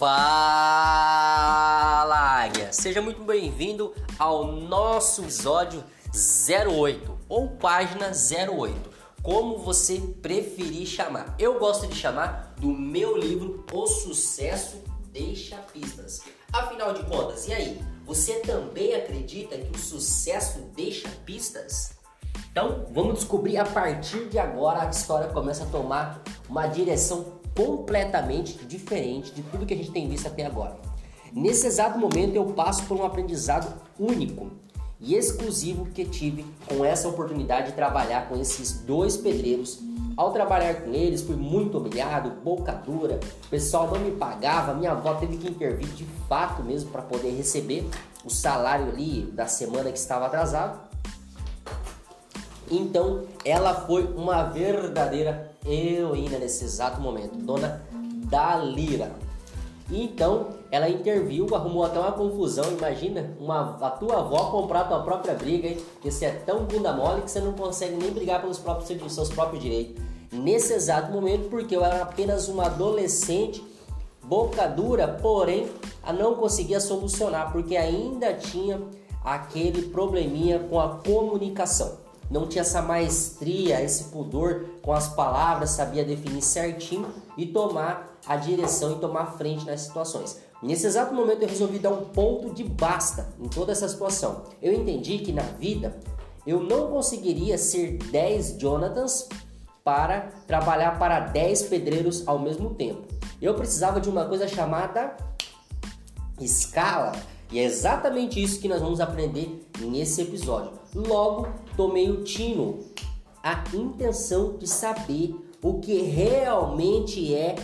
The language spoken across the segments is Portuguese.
Fala Águia! Seja muito bem-vindo ao nosso episódio 08 ou página 08, como você preferir chamar. Eu gosto de chamar do meu livro O Sucesso Deixa Pistas. Afinal de contas, e aí? Você também acredita que o sucesso deixa pistas? Então, vamos descobrir a partir de agora a história começa a tomar uma direção completamente diferente de tudo que a gente tem visto até agora. Nesse exato momento eu passo por um aprendizado único e exclusivo que tive com essa oportunidade de trabalhar com esses dois pedreiros. Ao trabalhar com eles, fui muito humilhado, boca dura, o pessoal não me pagava, minha avó teve que intervir de fato mesmo para poder receber o salário ali da semana que estava atrasado. Então, ela foi uma verdadeira heroína nesse exato momento, dona Dalira. Então, ela interviu, arrumou até uma confusão. Imagina uma, a tua avó comprar a tua própria briga, hein? Porque você é tão bunda mole que você não consegue nem brigar pelos próprios, seus próprios direitos. Nesse exato momento, porque eu era apenas uma adolescente, boca dura, porém, a não conseguia solucionar, porque ainda tinha aquele probleminha com a comunicação não tinha essa maestria, esse pudor com as palavras, sabia definir certinho e tomar a direção e tomar frente nas situações. Nesse exato momento eu resolvi dar um ponto de basta em toda essa situação. Eu entendi que na vida eu não conseguiria ser 10 Jonathans para trabalhar para 10 pedreiros ao mesmo tempo. Eu precisava de uma coisa chamada escala e é exatamente isso que nós vamos aprender nesse episódio. Logo, tomei o tino, a intenção de saber o que realmente é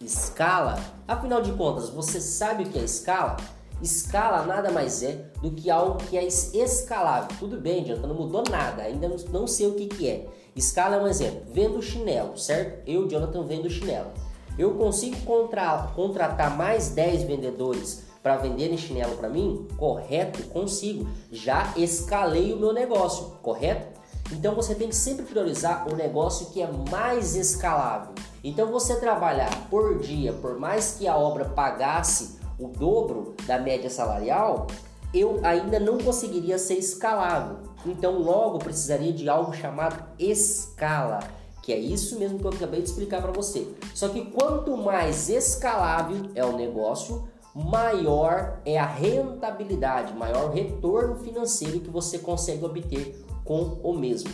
escala. Afinal de contas, você sabe o que é escala? Escala nada mais é do que algo que é escalável. Tudo bem, Jonathan, não mudou nada, ainda não sei o que, que é. Escala é um exemplo. Vendo chinelo, certo? Eu, Jonathan, vendo chinelo. Eu consigo contra contratar mais 10 vendedores para venderem chinelo para mim? Correto, consigo. Já escalei o meu negócio, correto? Então você tem que sempre priorizar o negócio que é mais escalável. Então você trabalhar por dia, por mais que a obra pagasse o dobro da média salarial, eu ainda não conseguiria ser escalável. Então logo precisaria de algo chamado escala, que é isso mesmo que eu acabei de explicar para você. Só que quanto mais escalável é o negócio, maior é a rentabilidade, maior retorno financeiro que você consegue obter com o mesmo.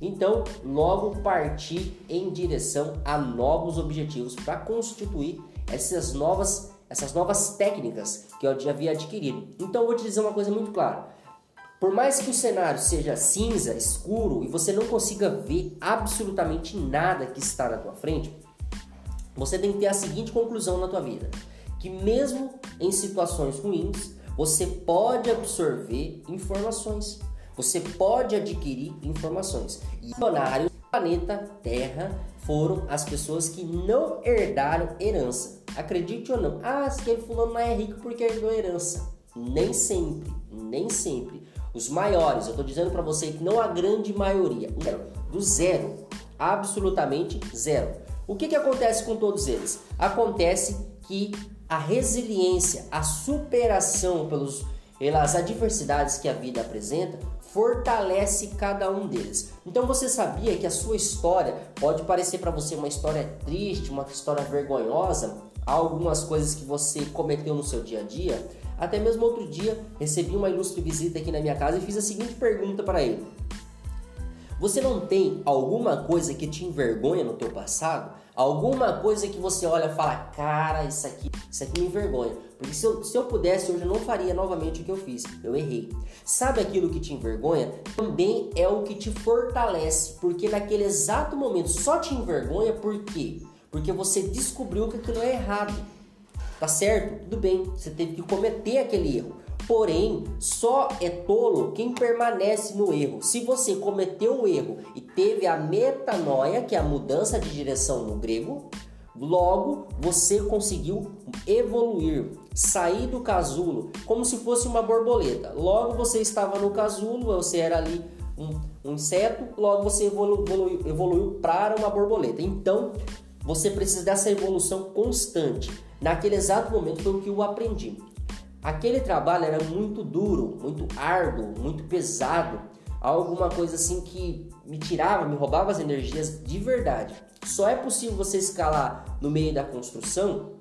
Então, logo partir em direção a novos objetivos para constituir essas novas, essas novas técnicas que eu já havia adquirido. Então, vou te dizer uma coisa muito clara. Por mais que o cenário seja cinza, escuro e você não consiga ver absolutamente nada que está na tua frente, você tem que ter a seguinte conclusão na tua vida que mesmo em situações ruins, você pode absorver informações. Você pode adquirir informações. E milionários do planeta Terra foram as pessoas que não herdaram herança. Acredite ou não. Ah, aquele fulano não é rico porque herdou herança. Nem sempre, nem sempre. Os maiores, eu estou dizendo para você que não a grande maioria, do zero, absolutamente zero. O que, que acontece com todos eles? Acontece que a resiliência, a superação pelos, pelas adversidades que a vida apresenta fortalece cada um deles. Então você sabia que a sua história pode parecer para você uma história triste, uma história vergonhosa, algumas coisas que você cometeu no seu dia a dia? Até mesmo outro dia recebi uma ilustre visita aqui na minha casa e fiz a seguinte pergunta para ele: Você não tem alguma coisa que te envergonha no teu passado? Alguma coisa que você olha e fala, cara, isso aqui, isso aqui me envergonha. Porque se eu, se eu pudesse, hoje eu não faria novamente o que eu fiz. Eu errei. Sabe aquilo que te envergonha? Também é o que te fortalece. Porque naquele exato momento só te envergonha por quê? Porque você descobriu que aquilo é errado. Tá certo? Tudo bem. Você teve que cometer aquele erro. Porém, só é tolo quem permanece no erro. Se você cometeu o erro e teve a metanoia, que é a mudança de direção no grego, logo você conseguiu evoluir, sair do casulo como se fosse uma borboleta. Logo você estava no casulo, você era ali um, um inseto, logo você evolu evoluiu, evoluiu para uma borboleta. Então, você precisa dessa evolução constante Naquele exato momento foi o que eu aprendi. Aquele trabalho era muito duro, muito árduo, muito pesado, alguma coisa assim que me tirava, me roubava as energias de verdade. Só é possível você escalar no meio da construção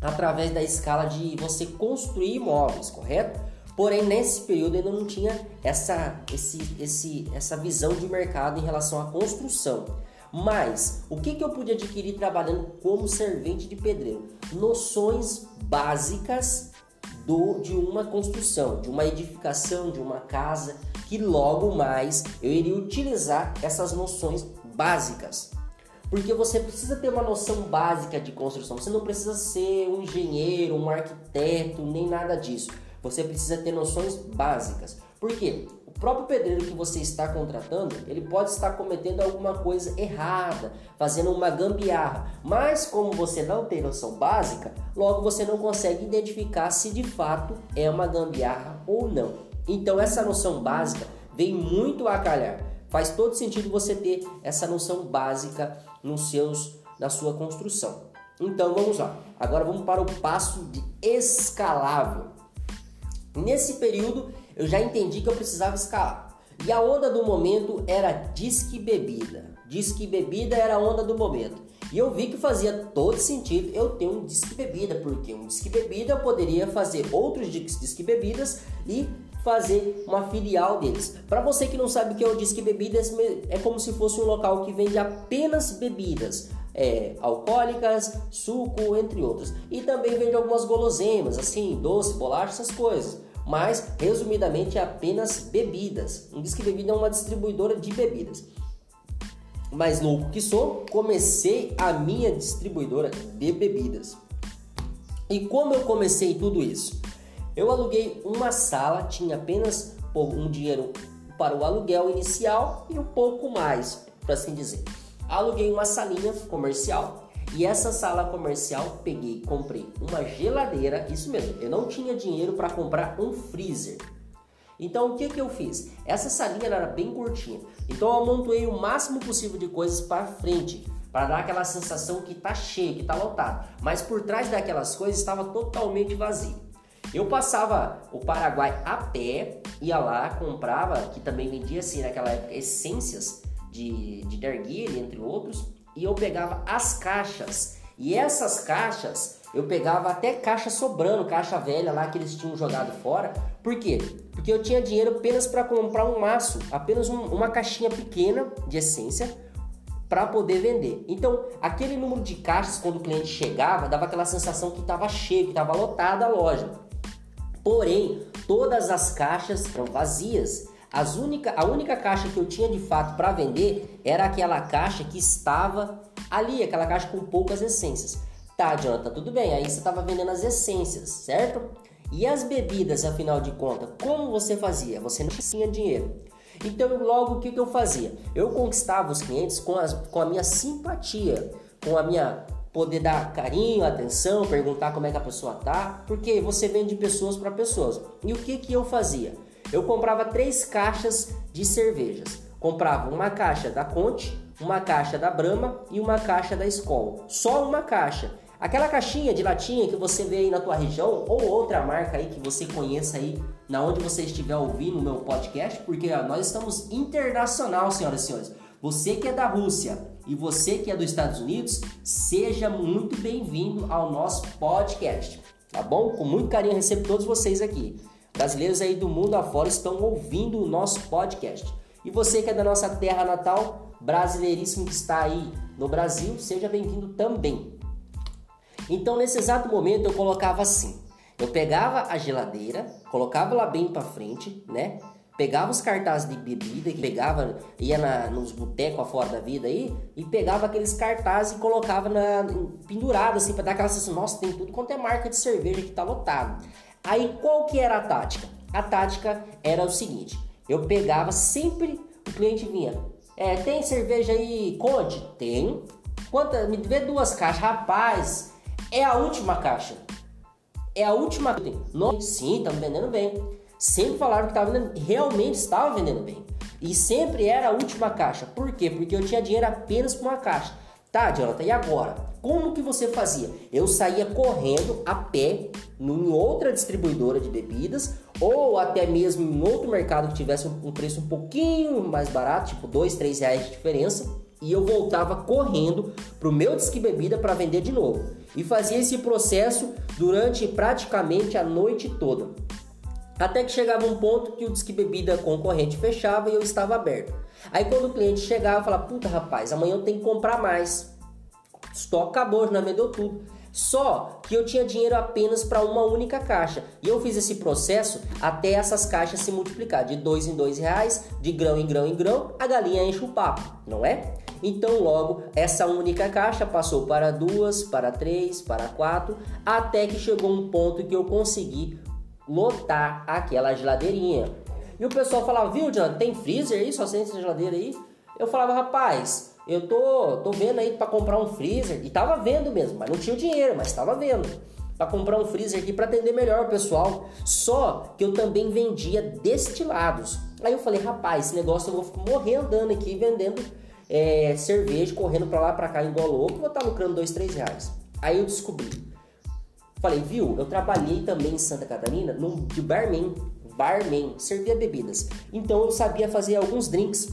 através da escala de você construir imóveis, correto? Porém, nesse período ainda não tinha essa, esse, esse, essa visão de mercado em relação à construção. Mas o que, que eu pude adquirir trabalhando como servente de pedreiro? Noções básicas do, de uma construção, de uma edificação, de uma casa, que logo mais eu iria utilizar essas noções básicas. Porque você precisa ter uma noção básica de construção. Você não precisa ser um engenheiro, um arquiteto, nem nada disso. Você precisa ter noções básicas. Por quê? O próprio pedreiro que você está contratando, ele pode estar cometendo alguma coisa errada, fazendo uma gambiarra. Mas como você não tem noção básica, logo você não consegue identificar se de fato é uma gambiarra ou não. Então essa noção básica vem muito a calhar. Faz todo sentido você ter essa noção básica nos seus, na sua construção. Então vamos lá. Agora vamos para o passo de escalável. Nesse período eu já entendi que eu precisava escalar. E a onda do momento era disque bebida. Disque bebida era a onda do momento. E eu vi que fazia todo sentido eu ter um disque bebida, porque um disque bebida eu poderia fazer outros disque bebidas e fazer uma filial deles. Para você que não sabe o que é o disque bebidas, é como se fosse um local que vende apenas bebidas é, alcoólicas, suco, entre outros. E também vende algumas guloseimas, assim, doce, bolacha, essas coisas. Mas, resumidamente, é apenas bebidas. Um Disque Bebida é uma distribuidora de bebidas. Mais louco que sou, comecei a minha distribuidora de bebidas. E como eu comecei tudo isso? Eu aluguei uma sala, tinha apenas um dinheiro para o aluguel inicial e um pouco mais, para assim dizer aluguei uma salinha comercial e essa sala comercial peguei, comprei uma geladeira, isso mesmo, eu não tinha dinheiro para comprar um freezer. Então o que que eu fiz? Essa salinha era bem curtinha, então eu amontoei o máximo possível de coisas para frente, para dar aquela sensação que tá cheio, que tá lotado, mas por trás daquelas coisas estava totalmente vazio. Eu passava o Paraguai a pé, ia lá, comprava, que também vendia assim naquela época essências de, de entre outros, e eu pegava as caixas. E essas caixas, eu pegava até caixa sobrando, caixa velha lá que eles tinham jogado fora. Por quê? Porque eu tinha dinheiro apenas para comprar um maço, apenas um, uma caixinha pequena de essência para poder vender. Então, aquele número de caixas quando o cliente chegava, dava aquela sensação que estava cheio, que estava lotada a loja. Porém, todas as caixas eram vazias. As única, a única caixa que eu tinha de fato para vender era aquela caixa que estava ali, aquela caixa com poucas essências. Tá, Jonathan, tudo bem. Aí você estava vendendo as essências, certo? E as bebidas, afinal de contas, como você fazia? Você não tinha dinheiro. Então, logo o que, que eu fazia? Eu conquistava os clientes com, as, com a minha simpatia, com a minha poder dar carinho, atenção, perguntar como é que a pessoa tá, porque você vende pessoas para pessoas. E o que que eu fazia? Eu comprava três caixas de cervejas. Comprava uma caixa da Conte, uma caixa da Brahma e uma caixa da Skol. Só uma caixa. Aquela caixinha de latinha que você vê aí na tua região ou outra marca aí que você conheça aí na onde você estiver ouvindo o meu podcast, porque nós estamos internacional, senhoras e senhores. Você que é da Rússia e você que é dos Estados Unidos, seja muito bem-vindo ao nosso podcast, tá bom? Com muito carinho recebo todos vocês aqui. Brasileiros aí do mundo afora estão ouvindo o nosso podcast. E você que é da nossa terra natal, brasileiríssimo que está aí no Brasil, seja bem-vindo também. Então, nesse exato momento, eu colocava assim: eu pegava a geladeira, colocava lá bem para frente, né? Pegava os cartazes de bebida, que pegava, ia na, nos botecos afora da vida aí, e pegava aqueles cartazes e colocava na, pendurado assim, para dar aquela sensação: nossa, tem tudo quanto é marca de cerveja que tá lotado. Aí qual que era a tática? A tática era o seguinte: eu pegava sempre, o cliente vinha, é, tem cerveja aí, Conde? Tem. Quanta, me vê duas caixas, rapaz, é a última caixa. É a última. Sim, estamos vendendo bem. Sempre falaram que estava vendendo, realmente estava vendendo bem. E sempre era a última caixa. Por quê? Porque eu tinha dinheiro apenas para uma caixa. Tá, Jonathan, e agora? Como que você fazia? Eu saía correndo a pé em outra distribuidora de bebidas ou até mesmo em outro mercado que tivesse um preço um pouquinho mais barato, tipo dois, três reais de diferença, e eu voltava correndo para o meu disque bebida para vender de novo. E fazia esse processo durante praticamente a noite toda. Até que chegava um ponto que o disque bebida concorrente fechava e eu estava aberto. Aí quando o cliente chegava, eu falava: Puta rapaz, amanhã eu tenho que comprar mais. Estoque acabou, já vendeu tudo. Só que eu tinha dinheiro apenas para uma única caixa. E eu fiz esse processo até essas caixas se multiplicar. De dois em dois reais, de grão em grão em grão, a galinha enche o papo, não é? Então logo essa única caixa passou para duas, para três, para quatro, até que chegou um ponto que eu consegui lotar aquela geladeirinha. E o pessoal falava, viu, John, tem freezer aí? Só tem essa geladeira aí? Eu falava, rapaz, eu tô, tô vendo aí para comprar um freezer. E tava vendo mesmo, mas não tinha o dinheiro, mas tava vendo. Para comprar um freezer aqui para atender melhor o pessoal. Só que eu também vendia destilados. Aí eu falei, rapaz, esse negócio eu vou morrer andando aqui vendendo é, cerveja, correndo para lá para cá igual louco, vou estar tá lucrando dois, três reais. Aí eu descobri. Falei, viu, eu trabalhei também em Santa Catarina num, de barman barman, servia bebidas. Então eu sabia fazer alguns drinks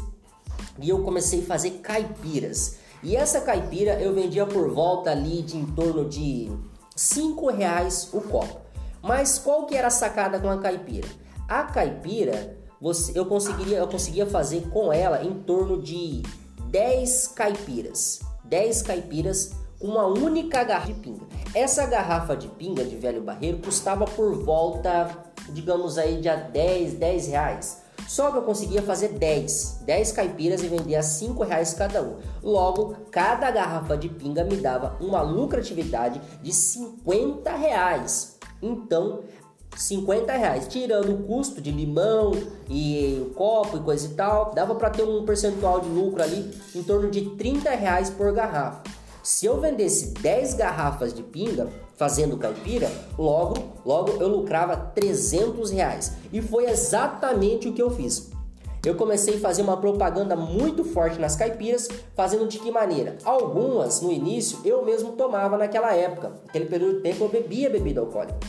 e eu comecei a fazer caipiras. E essa caipira eu vendia por volta ali de em torno de 5 reais o copo. Mas qual que era a sacada com a caipira? A caipira, você, eu, conseguiria, eu conseguia fazer com ela em torno de 10 caipiras. 10 caipiras com uma única garrafa de pinga. Essa garrafa de pinga de velho barreiro custava por volta digamos aí de a 10, 10 reais. Só que eu conseguia fazer 10, 10 caipiras e vender a 5 reais cada um. Logo, cada garrafa de pinga me dava uma lucratividade de 50 reais. Então, 50 reais, tirando o custo de limão e o copo e coisa e tal, dava para ter um percentual de lucro ali em torno de 30 reais por garrafa. Se eu vendesse 10 garrafas de pinga fazendo caipira, logo, logo eu lucrava 300 reais. E foi exatamente o que eu fiz. Eu comecei a fazer uma propaganda muito forte nas caipiras, fazendo de que maneira? Algumas, no início, eu mesmo tomava naquela época. Naquele período de tempo eu bebia bebida alcoólica.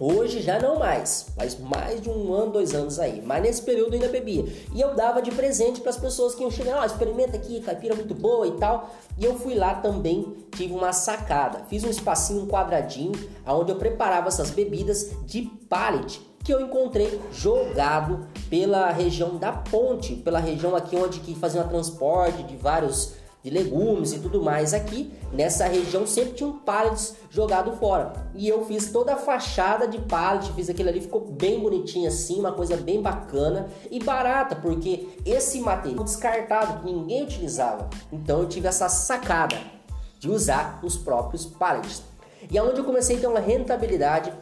Hoje já não mais, faz mais de um ano, dois anos aí. Mas nesse período ainda bebia. E eu dava de presente para as pessoas que iam chegar, ó, oh, experimenta aqui, caipira muito boa e tal. E eu fui lá também, tive uma sacada. Fiz um espacinho, um quadradinho, onde eu preparava essas bebidas de pallet que eu encontrei jogado pela região da ponte, pela região aqui onde que faziam transporte de vários de legumes e tudo mais aqui nessa região sempre tinha um pallet jogado fora. E eu fiz toda a fachada de pallet fiz aquilo ali ficou bem bonitinho assim uma coisa bem bacana e barata porque esse material descartado que ninguém utilizava. Então eu tive essa sacada de usar os próprios pallets. E aonde é eu comecei a ter uma rentabilidade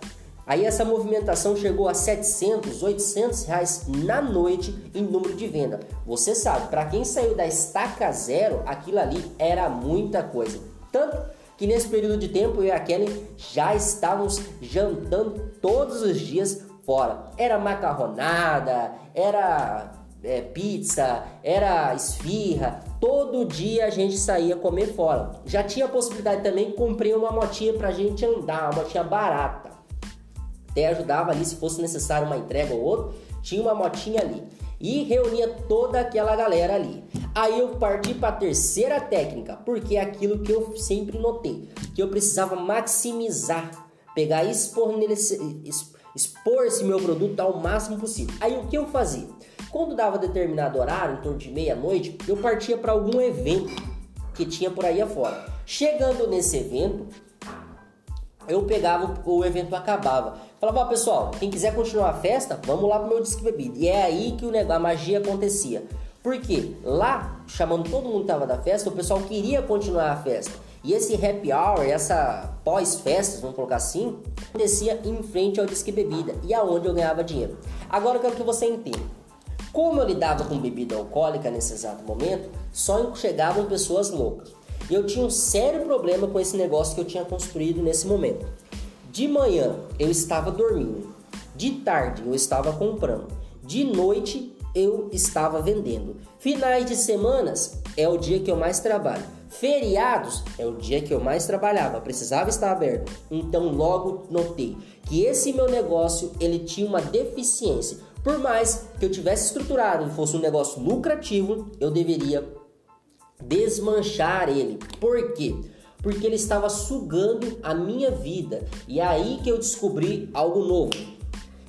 Aí essa movimentação chegou a 700, 800 reais na noite em número de venda. Você sabe, para quem saiu da estaca zero, aquilo ali era muita coisa. Tanto que nesse período de tempo eu e a Kelly já estávamos jantando todos os dias fora. Era macarronada, era é, pizza, era esfirra. Todo dia a gente saía comer fora. Já tinha a possibilidade também, comprei uma motinha pra gente andar, uma motinha barata até ajudava ali se fosse necessário uma entrega ou outra, tinha uma motinha ali e reunia toda aquela galera ali. Aí eu parti para a terceira técnica, porque é aquilo que eu sempre notei, que eu precisava maximizar, pegar e expor, nesse, expor esse meu produto ao máximo possível. Aí o que eu fazia? Quando dava determinado horário, em torno de meia-noite, eu partia para algum evento que tinha por aí afora. Chegando nesse evento, eu pegava, o evento acabava. Falava, ó, pessoal, quem quiser continuar a festa, vamos lá pro meu disque bebida. E é aí que o negócio, a magia acontecia. Porque lá, chamando todo mundo que tava da festa, o pessoal queria continuar a festa. E esse happy hour, essa pós-festas, vamos colocar assim, acontecia em frente ao disque bebida e aonde eu ganhava dinheiro. Agora eu quero que você entenda. Como eu lidava com bebida alcoólica nesse exato momento, só chegavam pessoas loucas. E eu tinha um sério problema com esse negócio que eu tinha construído nesse momento. De manhã eu estava dormindo, de tarde eu estava comprando, de noite eu estava vendendo. Finais de semanas é o dia que eu mais trabalho. Feriados é o dia que eu mais trabalhava, precisava estar aberto. Então logo notei que esse meu negócio ele tinha uma deficiência. Por mais que eu tivesse estruturado e fosse um negócio lucrativo, eu deveria desmanchar ele. Por quê? Porque ele estava sugando a minha vida. E é aí que eu descobri algo novo.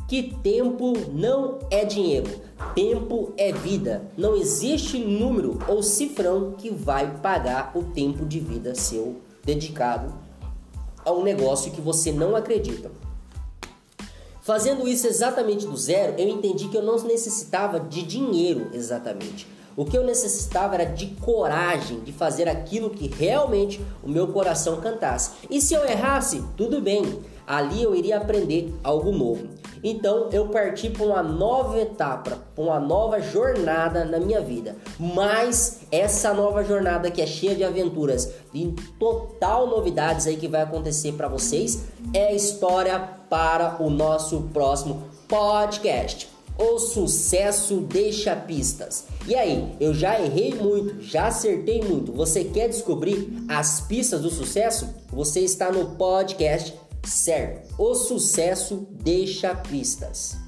Que tempo não é dinheiro, tempo é vida. Não existe número ou cifrão que vai pagar o tempo de vida seu dedicado a um negócio que você não acredita. Fazendo isso exatamente do zero, eu entendi que eu não necessitava de dinheiro exatamente. O que eu necessitava era de coragem de fazer aquilo que realmente o meu coração cantasse. E se eu errasse, tudo bem, ali eu iria aprender algo novo. Então eu parti para uma nova etapa, para uma nova jornada na minha vida. Mas essa nova jornada que é cheia de aventuras e total novidades aí que vai acontecer para vocês é história para o nosso próximo podcast. O sucesso deixa pistas. E aí, eu já errei muito, já acertei muito. Você quer descobrir as pistas do sucesso? Você está no podcast certo. O sucesso deixa pistas.